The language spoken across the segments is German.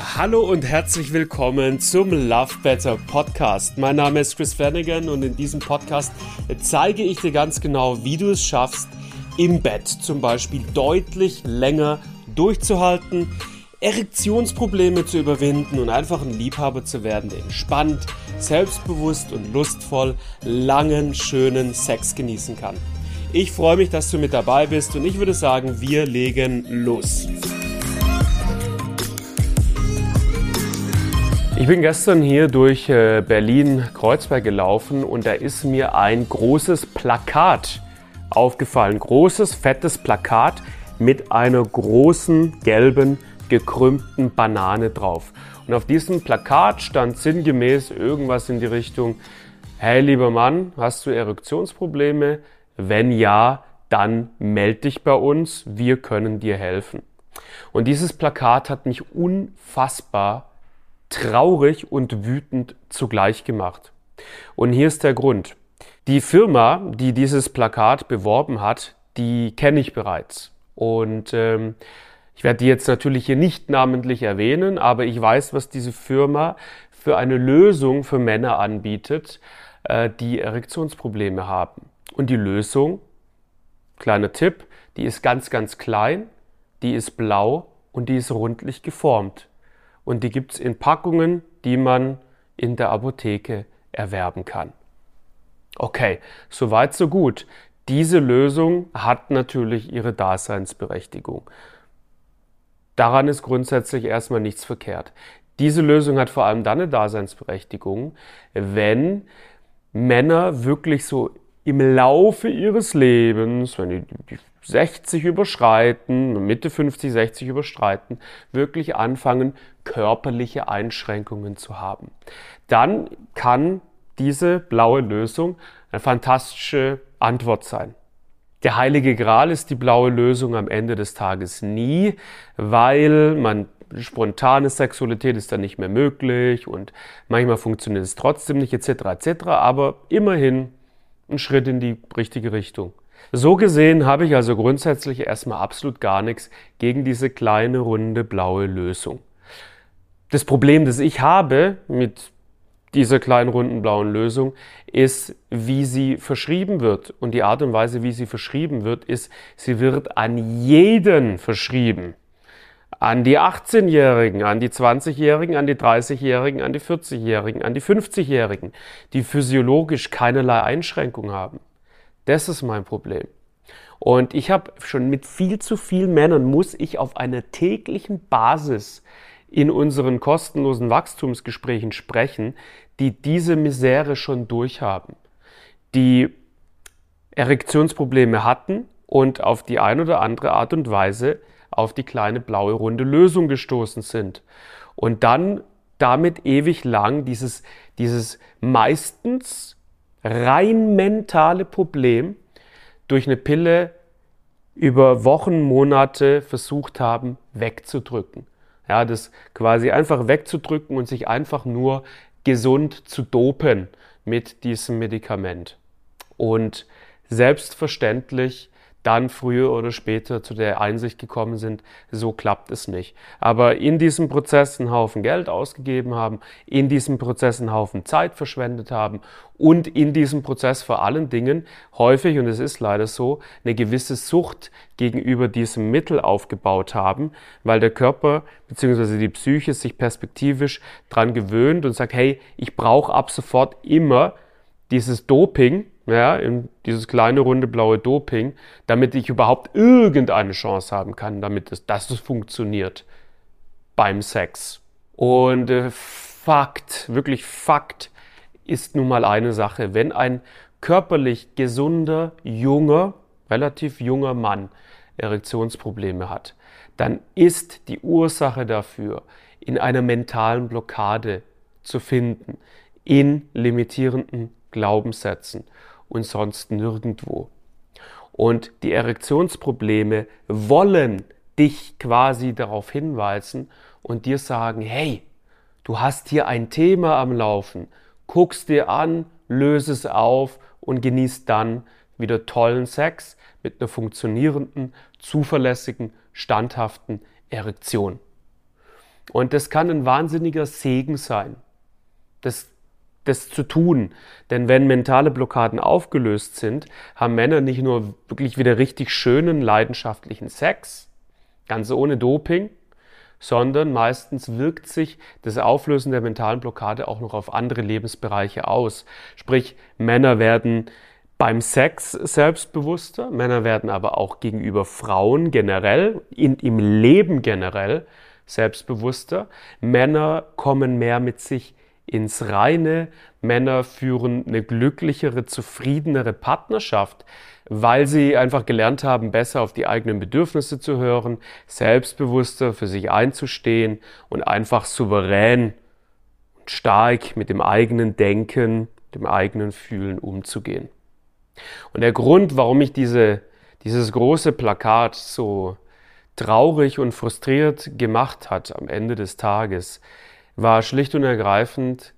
Hallo und herzlich willkommen zum Love Better Podcast. Mein Name ist Chris Flanagan und in diesem Podcast zeige ich dir ganz genau, wie du es schaffst, im Bett zum Beispiel deutlich länger durchzuhalten, Erektionsprobleme zu überwinden und einfach ein Liebhaber zu werden, der entspannt, selbstbewusst und lustvoll langen, schönen Sex genießen kann. Ich freue mich, dass du mit dabei bist und ich würde sagen, wir legen los. Ich bin gestern hier durch äh, Berlin-Kreuzberg gelaufen und da ist mir ein großes Plakat aufgefallen. Großes, fettes Plakat mit einer großen, gelben, gekrümmten Banane drauf. Und auf diesem Plakat stand sinngemäß irgendwas in die Richtung, hey lieber Mann, hast du Erektionsprobleme? Wenn ja, dann melde dich bei uns, wir können dir helfen. Und dieses Plakat hat mich unfassbar traurig und wütend zugleich gemacht. Und hier ist der Grund. Die Firma, die dieses Plakat beworben hat, die kenne ich bereits. Und ähm, ich werde die jetzt natürlich hier nicht namentlich erwähnen, aber ich weiß, was diese Firma für eine Lösung für Männer anbietet, äh, die Erektionsprobleme haben. Und die Lösung, kleiner Tipp, die ist ganz, ganz klein, die ist blau und die ist rundlich geformt und die gibt es in Packungen, die man in der Apotheke erwerben kann. Okay, soweit so gut. Diese Lösung hat natürlich ihre Daseinsberechtigung. Daran ist grundsätzlich erstmal nichts verkehrt. Diese Lösung hat vor allem dann eine Daseinsberechtigung, wenn Männer wirklich so im Laufe ihres Lebens, wenn die, die 60 überschreiten, Mitte 50, 60 überschreiten, wirklich anfangen, körperliche Einschränkungen zu haben. Dann kann diese blaue Lösung eine fantastische Antwort sein. Der heilige Gral ist die blaue Lösung am Ende des Tages nie, weil man spontane Sexualität ist dann nicht mehr möglich und manchmal funktioniert es trotzdem nicht etc. etc. Aber immerhin ein Schritt in die richtige Richtung. So gesehen habe ich also grundsätzlich erstmal absolut gar nichts gegen diese kleine runde blaue Lösung. Das Problem, das ich habe mit dieser kleinen runden blauen Lösung, ist, wie sie verschrieben wird. Und die Art und Weise, wie sie verschrieben wird, ist, sie wird an jeden verschrieben. An die 18-Jährigen, an die 20-Jährigen, an die 30-Jährigen, an die 40-Jährigen, an die 50-Jährigen, die physiologisch keinerlei Einschränkung haben. Das ist mein Problem. Und ich habe schon mit viel zu vielen Männern, muss ich auf einer täglichen Basis in unseren kostenlosen Wachstumsgesprächen sprechen, die diese Misere schon durchhaben, die Erektionsprobleme hatten und auf die eine oder andere Art und Weise auf die kleine blaue runde Lösung gestoßen sind. Und dann damit ewig lang dieses, dieses meistens rein mentale Problem durch eine Pille über Wochen, Monate versucht haben wegzudrücken. Ja, das quasi einfach wegzudrücken und sich einfach nur gesund zu dopen mit diesem Medikament. Und selbstverständlich dann früher oder später zu der Einsicht gekommen sind, so klappt es nicht. Aber in diesem Prozess einen Haufen Geld ausgegeben haben, in diesem Prozess einen Haufen Zeit verschwendet haben und in diesem Prozess vor allen Dingen häufig, und es ist leider so, eine gewisse Sucht gegenüber diesem Mittel aufgebaut haben, weil der Körper bzw. die Psyche sich perspektivisch dran gewöhnt und sagt, hey, ich brauche ab sofort immer dieses Doping, ja, in dieses kleine runde blaue Doping, damit ich überhaupt irgendeine Chance haben kann, damit es, dass es funktioniert beim Sex. Und äh, Fakt, wirklich Fakt ist nun mal eine Sache. Wenn ein körperlich gesunder, junger, relativ junger Mann Erektionsprobleme hat, dann ist die Ursache dafür in einer mentalen Blockade zu finden, in limitierenden Glaubenssätzen und sonst nirgendwo. Und die Erektionsprobleme wollen dich quasi darauf hinweisen und dir sagen, hey, du hast hier ein Thema am Laufen, guck's dir an, löse es auf und genieß dann wieder tollen Sex mit einer funktionierenden, zuverlässigen, standhaften Erektion. Und das kann ein wahnsinniger Segen sein, das, das zu tun. Denn wenn mentale Blockaden aufgelöst sind, haben Männer nicht nur wirklich wieder richtig schönen, leidenschaftlichen Sex, ganz ohne Doping, sondern meistens wirkt sich das Auflösen der mentalen Blockade auch noch auf andere Lebensbereiche aus. Sprich, Männer werden beim Sex selbstbewusster, Männer werden aber auch gegenüber Frauen generell, in, im Leben generell selbstbewusster. Männer kommen mehr mit sich ins Reine. Männer führen eine glücklichere, zufriedenere Partnerschaft, weil sie einfach gelernt haben, besser auf die eigenen Bedürfnisse zu hören, selbstbewusster für sich einzustehen und einfach souverän und stark mit dem eigenen Denken, dem eigenen Fühlen umzugehen. Und der Grund, warum ich diese, dieses große Plakat so traurig und frustriert gemacht hat am Ende des Tages, war schlicht und ergreifend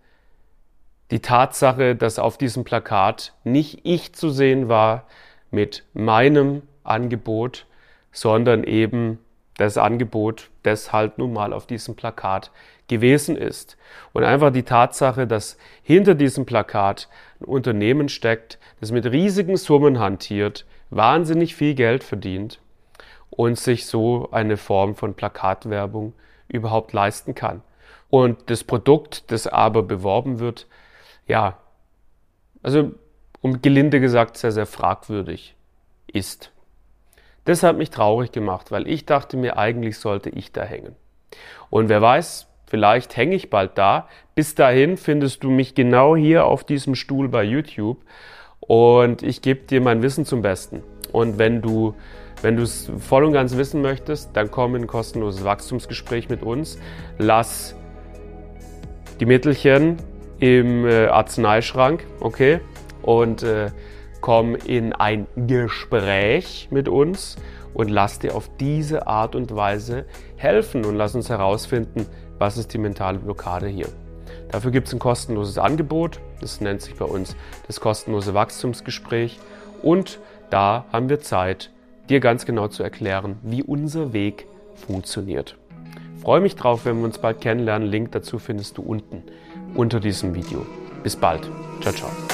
die Tatsache, dass auf diesem Plakat nicht ich zu sehen war mit meinem Angebot, sondern eben das Angebot, das halt nun mal auf diesem Plakat gewesen ist. Und einfach die Tatsache, dass hinter diesem Plakat ein Unternehmen steckt, das mit riesigen Summen hantiert, wahnsinnig viel Geld verdient und sich so eine Form von Plakatwerbung überhaupt leisten kann. Und das Produkt, das aber beworben wird, ja, also um gelinde gesagt sehr, sehr fragwürdig ist. Das hat mich traurig gemacht, weil ich dachte mir, eigentlich sollte ich da hängen. Und wer weiß, vielleicht hänge ich bald da. Bis dahin findest du mich genau hier auf diesem Stuhl bei YouTube und ich gebe dir mein Wissen zum Besten. Und wenn du wenn du es voll und ganz wissen möchtest, dann komm in ein kostenloses Wachstumsgespräch mit uns. Lass die Mittelchen im äh, Arzneischrank, okay? Und äh, komm in ein Gespräch mit uns und lass dir auf diese Art und Weise helfen und lass uns herausfinden, was ist die mentale Blockade hier. Dafür gibt es ein kostenloses Angebot, das nennt sich bei uns das kostenlose Wachstumsgespräch und da haben wir Zeit, dir ganz genau zu erklären, wie unser Weg funktioniert. Freue mich drauf, wenn wir uns bald kennenlernen. Link dazu findest du unten unter diesem Video. Bis bald. Ciao, ciao.